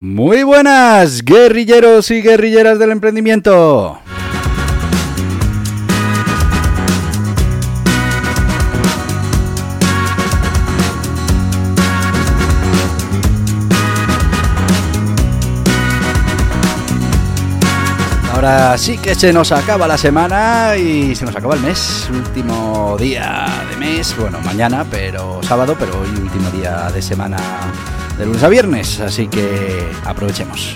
Muy buenas, guerrilleros y guerrilleras del emprendimiento. Ahora sí que se nos acaba la semana y se nos acaba el mes, último día de mes, bueno, mañana, pero sábado, pero hoy último día de semana de lunes a viernes, así que aprovechemos.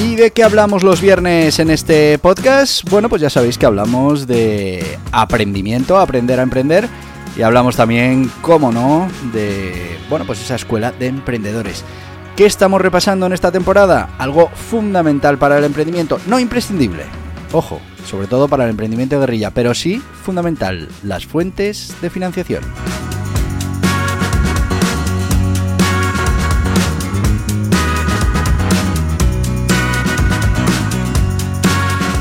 ¿Y de qué hablamos los viernes en este podcast? Bueno, pues ya sabéis que hablamos de aprendimiento, aprender a emprender y hablamos también, como no, de, bueno, pues esa escuela de emprendedores. ¿Qué estamos repasando en esta temporada? Algo fundamental para el emprendimiento, no imprescindible. Ojo, sobre todo para el emprendimiento de guerrilla, pero sí fundamental, las fuentes de financiación.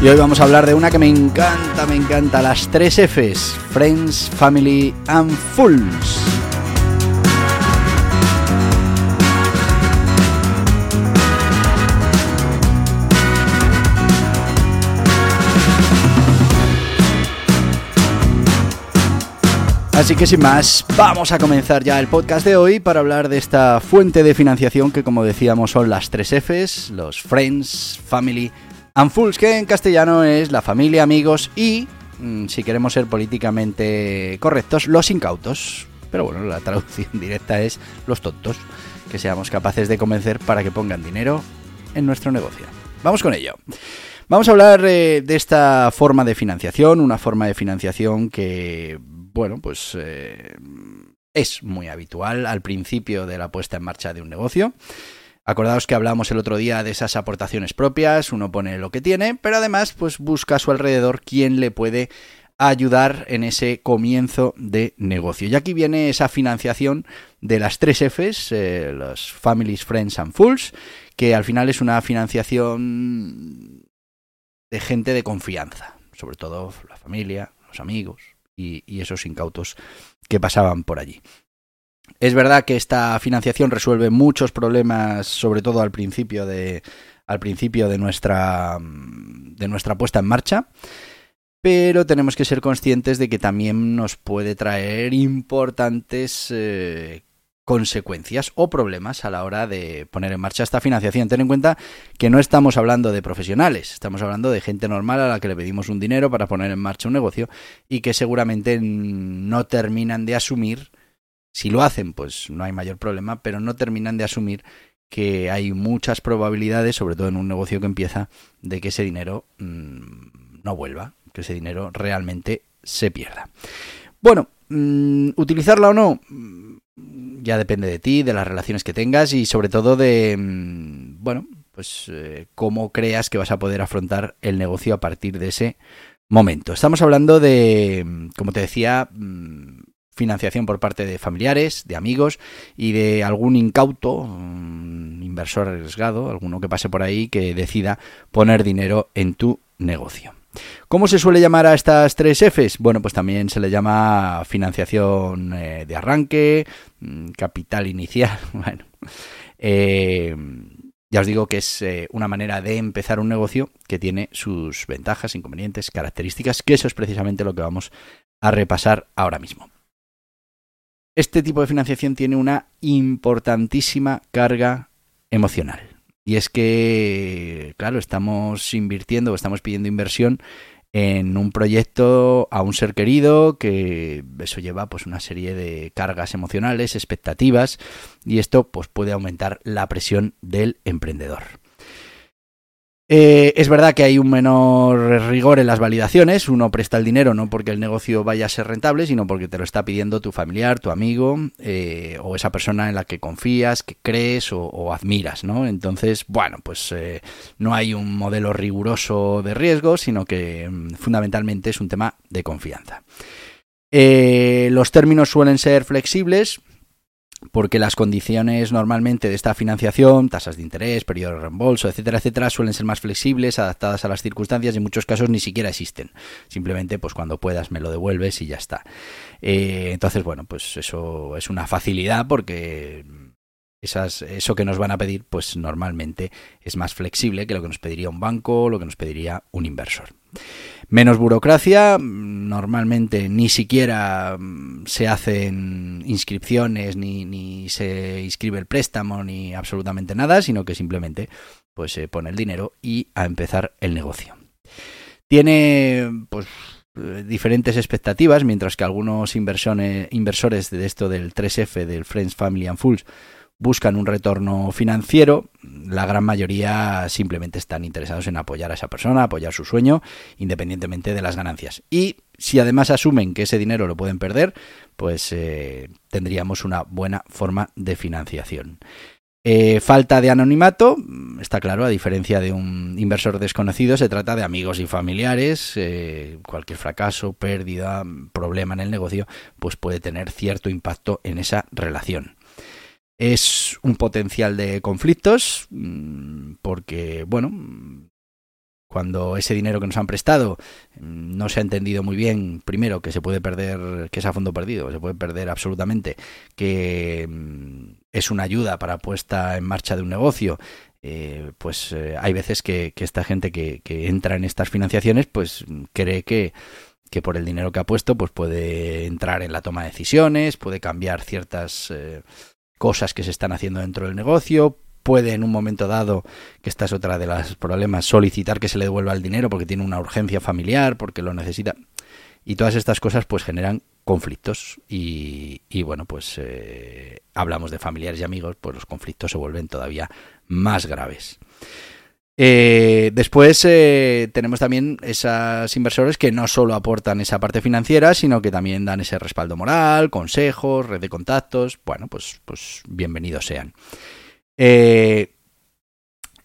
Y hoy vamos a hablar de una que me encanta, me encanta, las tres Fs, Friends, Family and Fools. Así que sin más, vamos a comenzar ya el podcast de hoy para hablar de esta fuente de financiación que como decíamos son las tres Fs, los Friends, Family And Fools, que en castellano es la familia, amigos y, mm, si queremos ser políticamente correctos, los incautos. Pero bueno, la traducción directa es los tontos, que seamos capaces de convencer para que pongan dinero en nuestro negocio. Vamos con ello. Vamos a hablar eh, de esta forma de financiación, una forma de financiación que, bueno, pues eh, es muy habitual al principio de la puesta en marcha de un negocio. Acordaos que hablamos el otro día de esas aportaciones propias, uno pone lo que tiene, pero además pues busca a su alrededor quién le puede ayudar en ese comienzo de negocio. Y aquí viene esa financiación de las tres Fs, eh, los Families, Friends and Fools, que al final es una financiación de gente de confianza, sobre todo la familia, los amigos y, esos incautos que pasaban por allí. Es verdad que esta financiación resuelve muchos problemas, sobre todo al principio de, al principio de, nuestra, de nuestra puesta en marcha, pero tenemos que ser conscientes de que también nos puede traer importantes eh, consecuencias o problemas a la hora de poner en marcha esta financiación. Ten en cuenta que no estamos hablando de profesionales, estamos hablando de gente normal a la que le pedimos un dinero para poner en marcha un negocio y que seguramente no terminan de asumir si lo hacen, pues no hay mayor problema, pero no terminan de asumir que hay muchas probabilidades, sobre todo en un negocio que empieza, de que ese dinero mmm, no vuelva, que ese dinero realmente se pierda. Bueno, mmm, utilizarla o no, mm, ya depende de ti, de las relaciones que tengas y sobre todo de, mmm, bueno, pues eh, cómo creas que vas a poder afrontar el negocio a partir de ese momento. Estamos hablando de, mm, como te decía, financiación por parte de familiares, de amigos y de algún incauto, un inversor arriesgado, alguno que pase por ahí que decida poner dinero en tu negocio. ¿Cómo se suele llamar a estas tres Fs? Bueno, pues también se le llama financiación eh, de arranque, mm, capital inicial. Bueno, eh, ya os digo que es eh, una manera de empezar un negocio que tiene sus ventajas, inconvenientes, características, que eso es precisamente lo que vamos a repasar ahora mismo. Este tipo de financiación tiene una importantísima carga emocional. Y es que, claro, estamos invirtiendo o estamos pidiendo inversión en un proyecto a un ser querido, que eso lleva pues una serie de cargas emocionales, expectativas, y esto pues puede aumentar la presión del emprendedor. Eh, es verdad que hay un menor rigor en las validaciones. Uno presta el dinero no porque el negocio vaya a ser rentable, sino porque te lo está pidiendo tu familiar, tu amigo eh, o esa persona en la que confías, que crees o, admiras, ¿no? Entonces, bueno, pues eh, no hay un modelo riguroso de riesgo, sino que mm, fundamentalmente es un tema de confianza. los términos suelen ser flexibles, porque las condiciones normalmente de esta financiación, tasas de interés, periodo de reembolso, etcétera, etcétera, suelen ser más flexibles, adaptadas a las circunstancias y en muchos casos ni siquiera existen. Simplemente, pues cuando puedas me lo devuelves y ya está. Eh, entonces, bueno, pues eso es una facilidad porque esas, eso que nos van a pedir, pues normalmente es más flexible que lo que nos pediría un banco o lo que nos pediría un inversor. Menos burocracia, normalmente ni siquiera mm, se hacen inscripciones, ni, ni se inscribe el préstamo, ni absolutamente nada, sino que simplemente pues se pone el dinero y a empezar el negocio. Tiene pues eh, diferentes expectativas, mientras que algunos inversores de esto del 3F, del Friends, Family and Fools, buscan un retorno financiero, la gran mayoría simplemente están interesados en apoyar a esa persona, apoyar su sueño, independientemente de las ganancias. Y si además asumen que ese dinero lo pueden perder, pues eh, tendríamos una buena forma de financiación. Eh, falta de anonimato, está claro, a diferencia de un inversor desconocido, se trata de amigos y familiares. Eh, cualquier fracaso, pérdida, problema en el negocio, pues puede tener cierto impacto en esa relación es un potencial de conflictos mm, porque, bueno, cuando ese dinero que nos han prestado mm, no se ha entendido muy bien, primero, que se puede perder, que es a fondo perdido, se puede perder absolutamente, que mm, es una ayuda para puesta en marcha de un negocio, eh, pues eh, hay veces que, esta gente que, entra en estas financiaciones, pues cree que, que por el dinero que ha puesto, pues puede entrar en la toma de decisiones, puede cambiar ciertas... Eh, cosas que se están haciendo dentro del negocio, puede en un momento dado, que esta es otra de los problemas, solicitar que se le devuelva el dinero porque tiene una urgencia familiar, porque lo necesita. Y todas estas cosas pues generan conflictos y, bueno, pues eh, hablamos de familiares y amigos, pues los conflictos se vuelven todavía más graves. Eh, después eh, tenemos también esas inversores que no solo aportan esa parte financiera, sino que también dan ese respaldo moral, consejos, red de contactos. Bueno, pues, pues bienvenidos sean. Eh,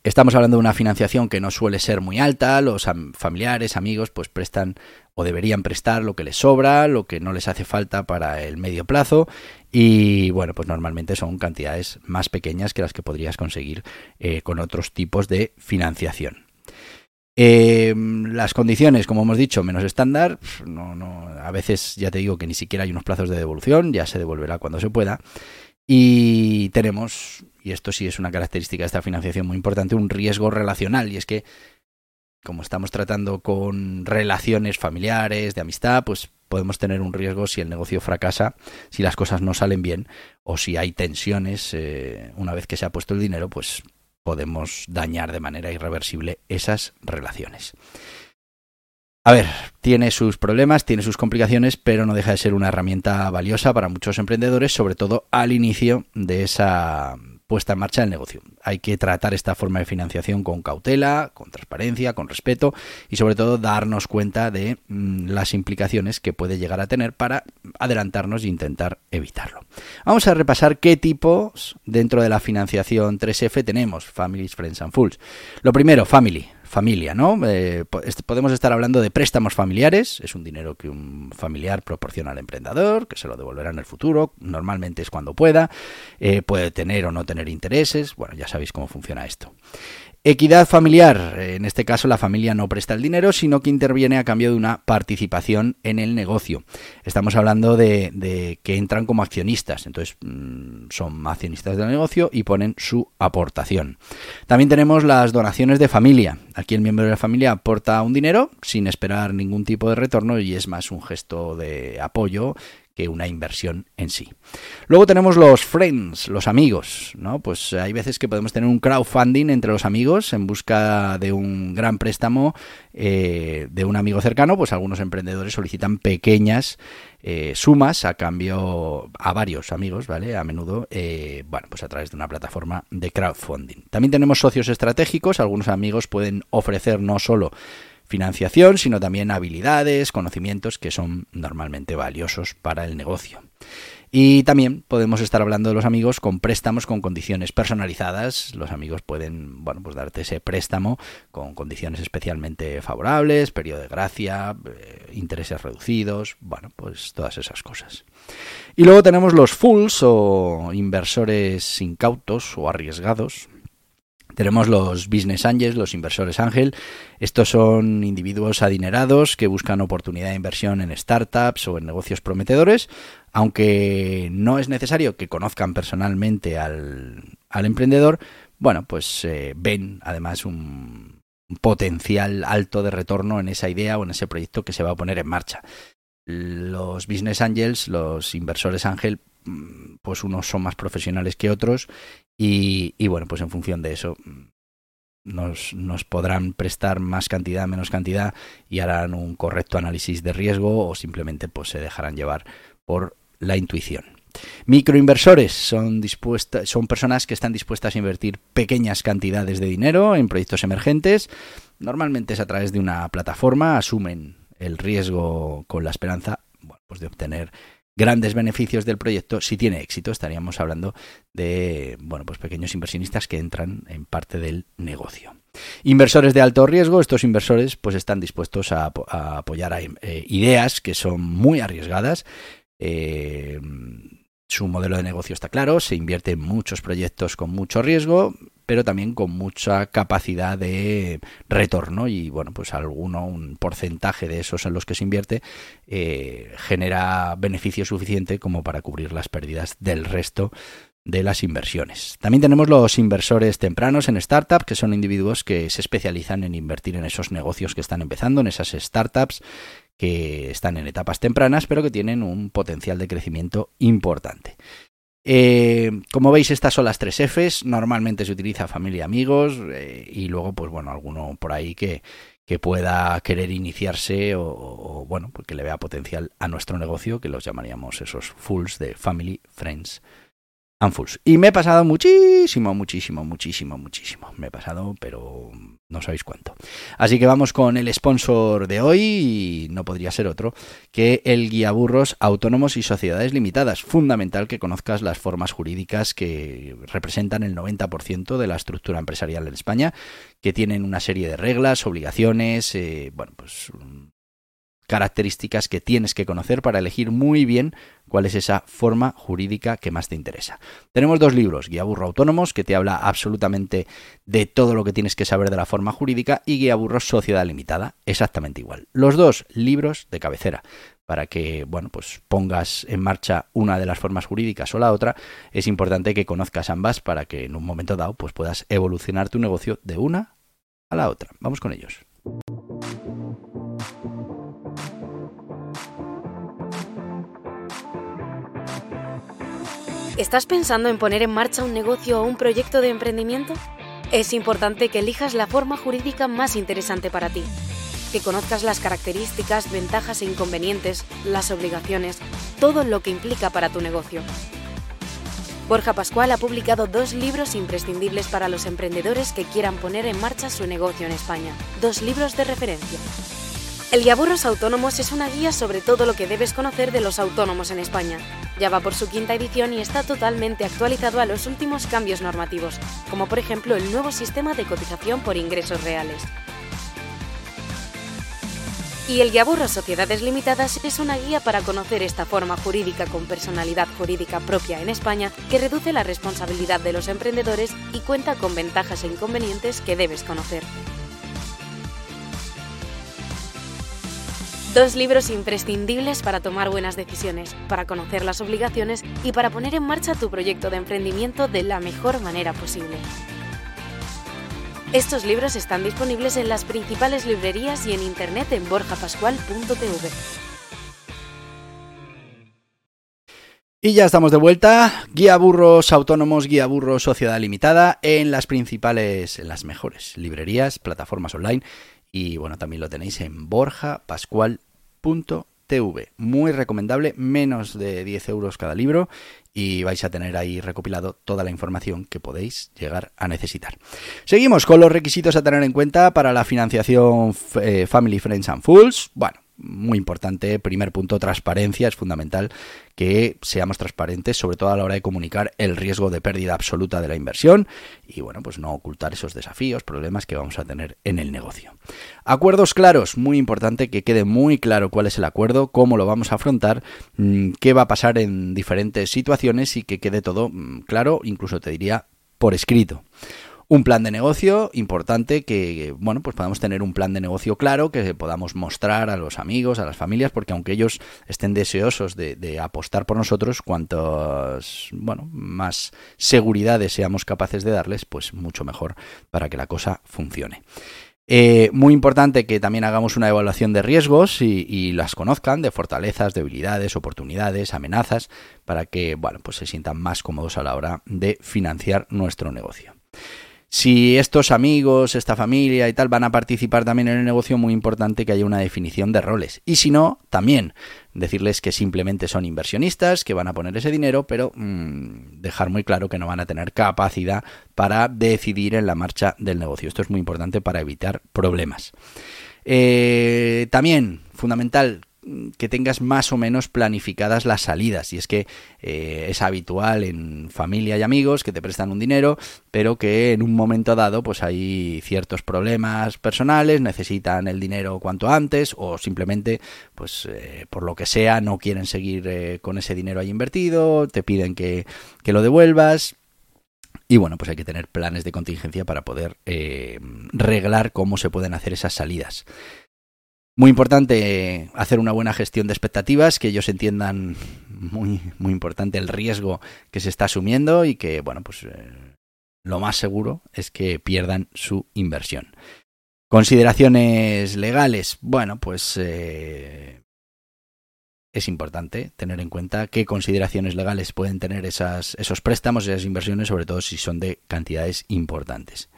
estamos hablando de una financiación que no suele ser muy alta, los familiares, amigos, pues prestan o deberían prestar lo que les sobra, lo que no les hace falta para el medio plazo y bueno, pues normalmente son cantidades más pequeñas que las que podrías conseguir eh, con otros tipos de financiación. Em, las condiciones, como hemos dicho, menos estándar, no, no, a veces ya te digo que ni siquiera hay unos plazos de devolución, ya se devolverá cuando se pueda. Y tenemos, y esto sí es una característica de esta financiación muy importante, un riesgo relacional, y es que como estamos tratando con relaciones familiares, de amistad, pues podemos tener un riesgo si el negocio fracasa, si las cosas no salen bien o si hay tensiones eh, una vez que se ha puesto el dinero, pues podemos dañar de manera irreversible esas relaciones. A ver, tiene sus problemas, tiene sus complicaciones, pero no deja de ser una herramienta valiosa para muchos emprendedores, sobre todo al inicio de esa puesta en marcha del negocio. Hay que tratar esta forma de financiación con cautela, con transparencia, con respeto y sobre todo darnos cuenta de mm, las implicaciones que puede llegar a tener para adelantarnos e intentar evitarlo. Vamos a repasar qué tipos dentro de la financiación 3F tenemos, Families, Friends and Fools. Lo primero, Family familia, ¿no? Eh, podemos estar hablando de préstamos familiares, es un dinero que un familiar proporciona al emprendedor, que se lo devolverá en el futuro, normalmente es cuando pueda, eh, puede tener o no tener intereses, bueno, ya sabéis cómo funciona esto. Equidad familiar. En este caso la familia no presta el dinero, sino que interviene a cambio de una participación en el negocio. Estamos hablando de, que entran como accionistas, entonces mm, son accionistas del negocio y ponen su aportación. También tenemos las donaciones de familia. Aquí el miembro de la familia aporta un dinero sin esperar ningún tipo de retorno y es más un gesto de apoyo que una inversión en sí. Luego tenemos los friends, los amigos, ¿no? Pues hay veces que podemos tener un crowdfunding entre los amigos en busca de un gran préstamo eh, de un amigo cercano, pues algunos emprendedores solicitan pequeñas eh, sumas a cambio a varios amigos, ¿vale? A menudo, eh, bueno, pues a través de una plataforma de crowdfunding. También tenemos socios estratégicos, algunos amigos pueden ofrecer no solo financiación, sino también habilidades, conocimientos que son normalmente valiosos para el negocio. Y también podemos estar hablando de los amigos con préstamos con condiciones personalizadas. Los amigos pueden, bueno, pues darte ese préstamo con condiciones especialmente favorables, periodo de gracia, eh, intereses reducidos, bueno, pues todas esas cosas. Y luego tenemos los fools o inversores incautos o arriesgados, tenemos los business angels, los inversores ángel. Estos son individuos adinerados que buscan oportunidad de inversión en startups o en negocios prometedores, aunque no es necesario que conozcan personalmente al, emprendedor. Bueno, pues eh, ven además un potencial alto de retorno en esa idea o en ese proyecto que se va a poner en marcha. Los business angels, los inversores ángel, pues unos son más profesionales que otros y, bueno, pues en función de eso nos, nos, podrán prestar más cantidad, menos cantidad y harán un correcto análisis de riesgo o simplemente pues se dejarán llevar por la intuición. Microinversores son, son personas que están dispuestas a invertir pequeñas cantidades de dinero en proyectos emergentes. Normalmente es a través de una plataforma, asumen el riesgo con la esperanza pues de obtener grandes beneficios del proyecto, si tiene éxito, estaríamos hablando de bueno, pues pequeños inversionistas que entran en parte del negocio. Inversores de alto riesgo, estos inversores pues están dispuestos a, apoyar eh, ideas que son muy arriesgadas. Eh, su modelo de negocio está claro, se invierte en muchos proyectos con mucho riesgo, pero también con mucha capacidad de retorno y bueno, pues alguno, un porcentaje de esos en los que se invierte eh, genera beneficio suficiente como para cubrir las pérdidas del resto de las inversiones. También tenemos los inversores tempranos en startups, que son individuos que se especializan en invertir en esos negocios que están empezando, en esas startups que están en etapas tempranas, pero que tienen un potencial de crecimiento importante. Eh, como veis, estas son las tres Fs. Normalmente se utiliza familia, amigos eh, y luego, pues bueno, alguno por ahí que, que pueda querer iniciarse o, o, bueno, porque le vea potencial a nuestro negocio, que los llamaríamos esos fools de family, friends y me he pasado muchísimo, muchísimo, muchísimo, muchísimo. Me he pasado, pero no sabéis cuánto. Así que vamos con el sponsor de hoy, y no podría ser otro, que el guía burros autónomos y sociedades limitadas. Fundamental que conozcas las formas jurídicas que representan el 90% de la estructura empresarial en España, que tienen una serie de reglas, obligaciones, eh, bueno, pues características que tienes que conocer para elegir muy bien cuál es esa forma jurídica que más te interesa. Tenemos dos libros, Guía Burro Autónomos, que te habla absolutamente de todo lo que tienes que saber de la forma jurídica, y Guía Burro Sociedad Limitada, exactamente igual. Los dos libros de cabecera para que, bueno, pues pongas en marcha una de las formas jurídicas o la otra, es importante que conozcas ambas para que en un momento dado pues puedas evolucionar tu negocio de una a la otra. Vamos con ellos. ¿Estás pensando en poner en marcha un negocio o un proyecto de emprendimiento? Es importante que elijas la forma jurídica más interesante para ti, que conozcas las características, ventajas e inconvenientes, las obligaciones, todo lo que implica para tu negocio. Borja Pascual ha publicado dos libros imprescindibles para los emprendedores que quieran poner en marcha su negocio en España, dos libros de referencia. El Guiaburros Autónomos es una guía sobre todo lo que debes conocer de los autónomos en España. Ya va por su quinta edición y está totalmente actualizado a los últimos cambios normativos, como por ejemplo el nuevo sistema de cotización por ingresos reales. Y el Guiaburros Sociedades Limitadas es una guía para conocer esta forma jurídica con personalidad jurídica propia en España que reduce la responsabilidad de los emprendedores y cuenta con ventajas e inconvenientes que debes conocer. Dos libros imprescindibles para tomar buenas decisiones, para conocer las obligaciones y para poner en marcha tu proyecto de emprendimiento de la mejor manera posible. Estos libros están disponibles en las principales librerías y en internet en borjapascual.tv. Y ya estamos de vuelta. Guía Burros Autónomos, Guía Burros Sociedad Limitada en las principales, en las mejores librerías, plataformas online. Y bueno, también lo tenéis en borjapascual.tv. Muy recomendable, menos de 10 euros cada libro y vais a tener ahí recopilado toda la información que podéis llegar a necesitar. Seguimos con los requisitos a tener en cuenta para la financiación eh, Family, Friends and Fools. Bueno, muy importante. Primer punto, transparencia. Es fundamental que seamos transparentes, sobre todo a la hora de comunicar el riesgo de pérdida absoluta de la inversión y, bueno, pues no ocultar esos desafíos, problemas que vamos a tener en el negocio. Acuerdos claros. Muy importante que quede muy claro cuál es el acuerdo, cómo lo vamos a afrontar, mm, qué va a pasar en diferentes situaciones y que quede todo mm, claro, incluso te diría por escrito un plan de negocio importante que, bueno, pues podamos tener un plan de negocio claro que podamos mostrar a los amigos, a las familias, porque aunque ellos estén deseosos de, apostar por nosotros, cuantos, bueno, más seguridad seamos capaces de darles, pues mucho mejor para que la cosa funcione. Eh, muy importante que también hagamos una evaluación de riesgos y, y, las conozcan, de fortalezas, debilidades, oportunidades, amenazas, para que bueno, pues se sientan más cómodos a la hora de financiar nuestro negocio. Si estos amigos, esta familia y tal van a participar también en el negocio, muy importante que haya una definición de roles. Y si no, también decirles que simplemente son inversionistas, que van a poner ese dinero, pero mm, dejar muy claro que no van a tener capacidad para decidir en la marcha del negocio. Esto es muy importante para evitar problemas. Eh, también, fundamental, que tengas más o menos planificadas las salidas. Y es que eh, es habitual en familia y amigos que te prestan un dinero, pero que en un momento dado pues hay ciertos problemas personales, necesitan el dinero cuanto antes o simplemente pues eh, por lo que sea no quieren seguir eh, con ese dinero ahí invertido, te piden que, que, lo devuelvas. Y bueno, pues hay que tener planes de contingencia para poder reglar cómo se pueden hacer esas salidas. Muy importante hacer una buena gestión de expectativas, que ellos entiendan muy, muy importante el riesgo que se está asumiendo y que, bueno, pues eh, lo más seguro es que pierdan su inversión. Consideraciones legales. Bueno, pues eh, es importante tener en cuenta qué consideraciones legales pueden tener esas, esos préstamos, esas inversiones, sobre todo si son de cantidades importantes.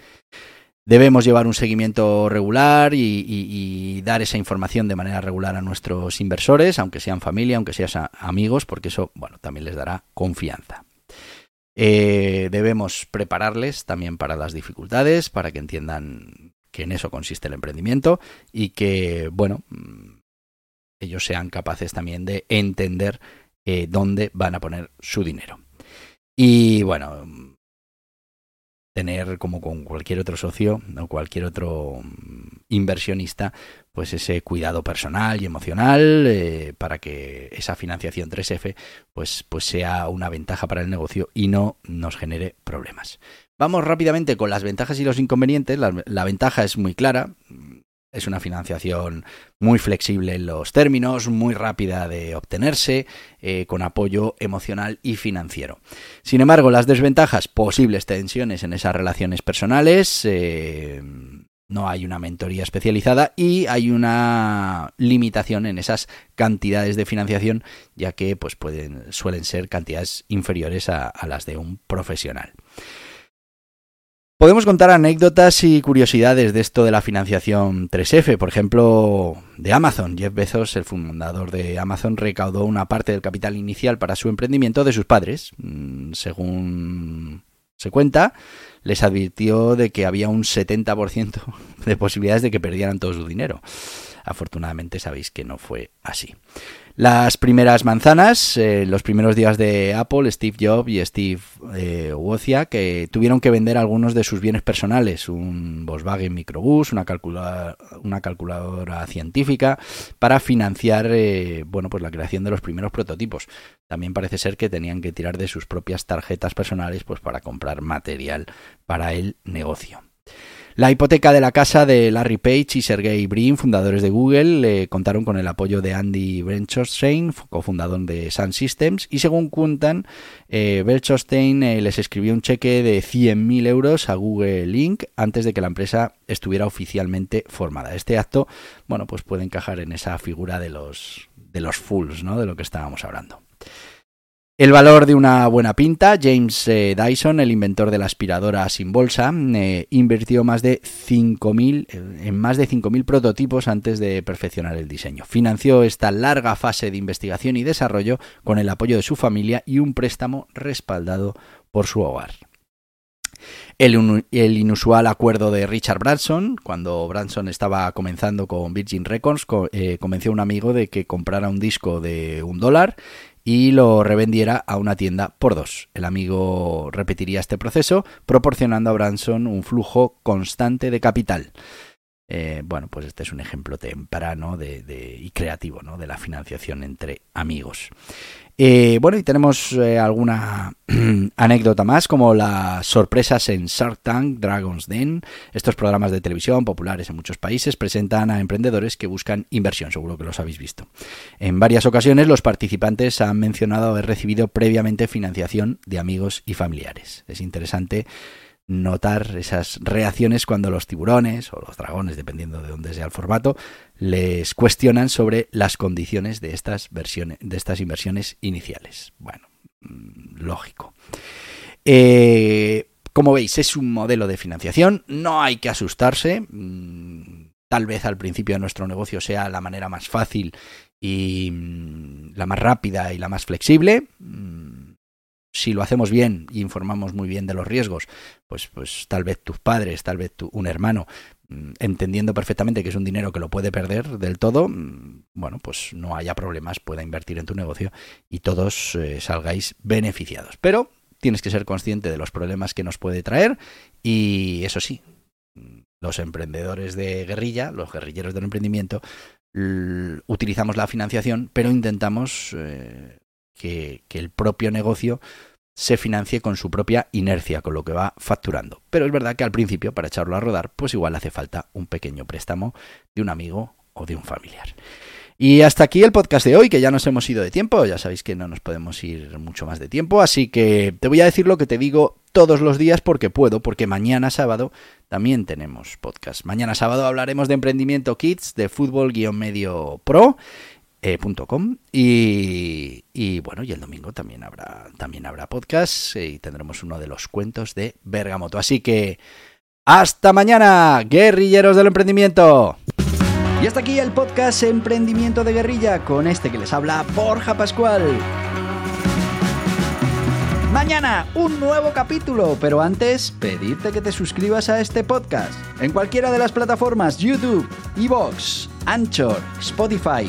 Debemos llevar un seguimiento regular y, dar esa información de manera regular a nuestros inversores, aunque sean familia, aunque sean amigos, porque eso, bueno, también les dará confianza. Eh, debemos prepararles también para las dificultades, para que entiendan que en eso consiste el emprendimiento y que, bueno, mm, ellos sean capaces también de entender eh, dónde van a poner su dinero. Y bueno, tener como con cualquier otro socio o cualquier otro mm, inversionista pues ese cuidado personal y emocional eh, para que esa financiación 3F pues, pues sea una ventaja para el negocio y no nos genere problemas. Vamos rápidamente con las ventajas y los inconvenientes. la ventaja es muy clara. Es una financiación muy flexible en los términos, muy rápida de obtenerse, eh, con apoyo emocional y financiero. Sin embargo, las desventajas, posibles tensiones en esas relaciones personales, eh, no hay una mentoría especializada y hay una limitación en esas cantidades de financiación, ya que pues, pueden, suelen ser cantidades inferiores a las de un profesional. Podemos contar anécdotas y curiosidades de esto de la financiación 3F. Por ejemplo, de Amazon. Jeff Bezos, el fundador de Amazon, recaudó una parte del capital inicial para su emprendimiento de sus padres. Mm, según se cuenta, les advirtió de que había un 70% de posibilidades de que perdieran todo su dinero. Afortunadamente sabéis que no fue así. Las primeras manzanas, eh, los primeros días de Apple, Steve Jobs y Steve eh, Wozniak, que tuvieron que vender algunos de sus bienes personales, un Volkswagen Microbus, una, una calculadora científica, para financiar eh, bueno, pues la creación de los primeros prototipos. También parece ser que tenían que tirar de sus propias tarjetas personales pues, para comprar material para el negocio. La hipoteca de la casa de Larry Page y Sergey Brin, fundadores de Google, contaron con el apoyo de Andy Brenchostein, cofundador de Sun Systems, y según cuentan, eh, eh, les escribió un cheque de 100.000 euros a Google Link antes de que la empresa estuviera oficialmente formada. Este acto, bueno, pues puede encajar en esa figura de los, de los fools, ¿no? De lo que estábamos hablando. El valor de una buena pinta, James eh, Dyson, el inventor de la aspiradora sin bolsa, eh, invirtió más de 5.000, eh, en más de 5.000 prototipos antes de perfeccionar el diseño. Financió esta larga fase de investigación y desarrollo con el apoyo de su familia y un préstamo respaldado por su hogar. El, inusual acuerdo de Richard Branson, cuando Branson estaba comenzando con Virgin Records, convenció a un amigo de que comprara un disco de un dólar y lo revendiera a una tienda por dos. El amigo repetiría este proceso, proporcionando a Branson un flujo constante de capital. Eh, bueno, pues este es un ejemplo temprano de, y creativo ¿no? de la financiación entre amigos. Eh, bueno, y tenemos eh, alguna anécdota más, como las sorpresas en Shark Tank, Dragon's Den. Estos programas de televisión populares en muchos países presentan a emprendedores que buscan inversión, seguro que los habéis visto. En varias ocasiones los participantes han mencionado haber recibido previamente financiación de amigos y familiares. Es interesante notar esas reacciones cuando los tiburones o los dragones, dependiendo de dónde sea el formato, les cuestionan sobre las condiciones de estas versiones, de estas inversiones iniciales. Bueno, mm, lógico. Eh, como veis, es un modelo de financiación, no hay que asustarse. Mm, tal vez al principio de nuestro negocio sea la manera más fácil y mm, la más rápida y la más flexible si lo hacemos bien y informamos muy bien de los riesgos, pues, pues tal vez tus padres, tal vez un hermano, mm, entendiendo perfectamente que es un dinero que lo puede perder del todo, mm, bueno, pues no haya problemas, pueda invertir en tu negocio y todos eh, salgáis beneficiados. Pero tienes que ser consciente de los problemas que nos puede traer y eso sí, los emprendedores de guerrilla, los guerrilleros del emprendimiento, utilizamos la financiación, pero intentamos eh, que, el propio negocio se financie con su propia inercia, con lo que va facturando. Pero es verdad que al principio, para echarlo a rodar, pues igual hace falta un pequeño préstamo de un amigo o de un familiar. Y hasta aquí el podcast de hoy, que ya nos hemos ido de tiempo, ya sabéis que no nos podemos ir mucho más de tiempo, así que te voy a decir lo que te digo todos los días porque puedo, porque mañana sábado también tenemos podcast. Mañana sábado hablaremos de emprendimiento kids, de fútbol-medio pro eh, y, bueno, y el domingo también habrá, también habrá podcast y tendremos uno de los cuentos de Bergamoto. Así que hasta mañana, guerrilleros del emprendimiento. Y hasta aquí el podcast Emprendimiento de Guerrilla con este que les habla Borja Pascual. Mañana un nuevo capítulo, pero antes pedirte que te suscribas a este podcast en cualquiera de las plataformas YouTube, Evox, Anchor, Spotify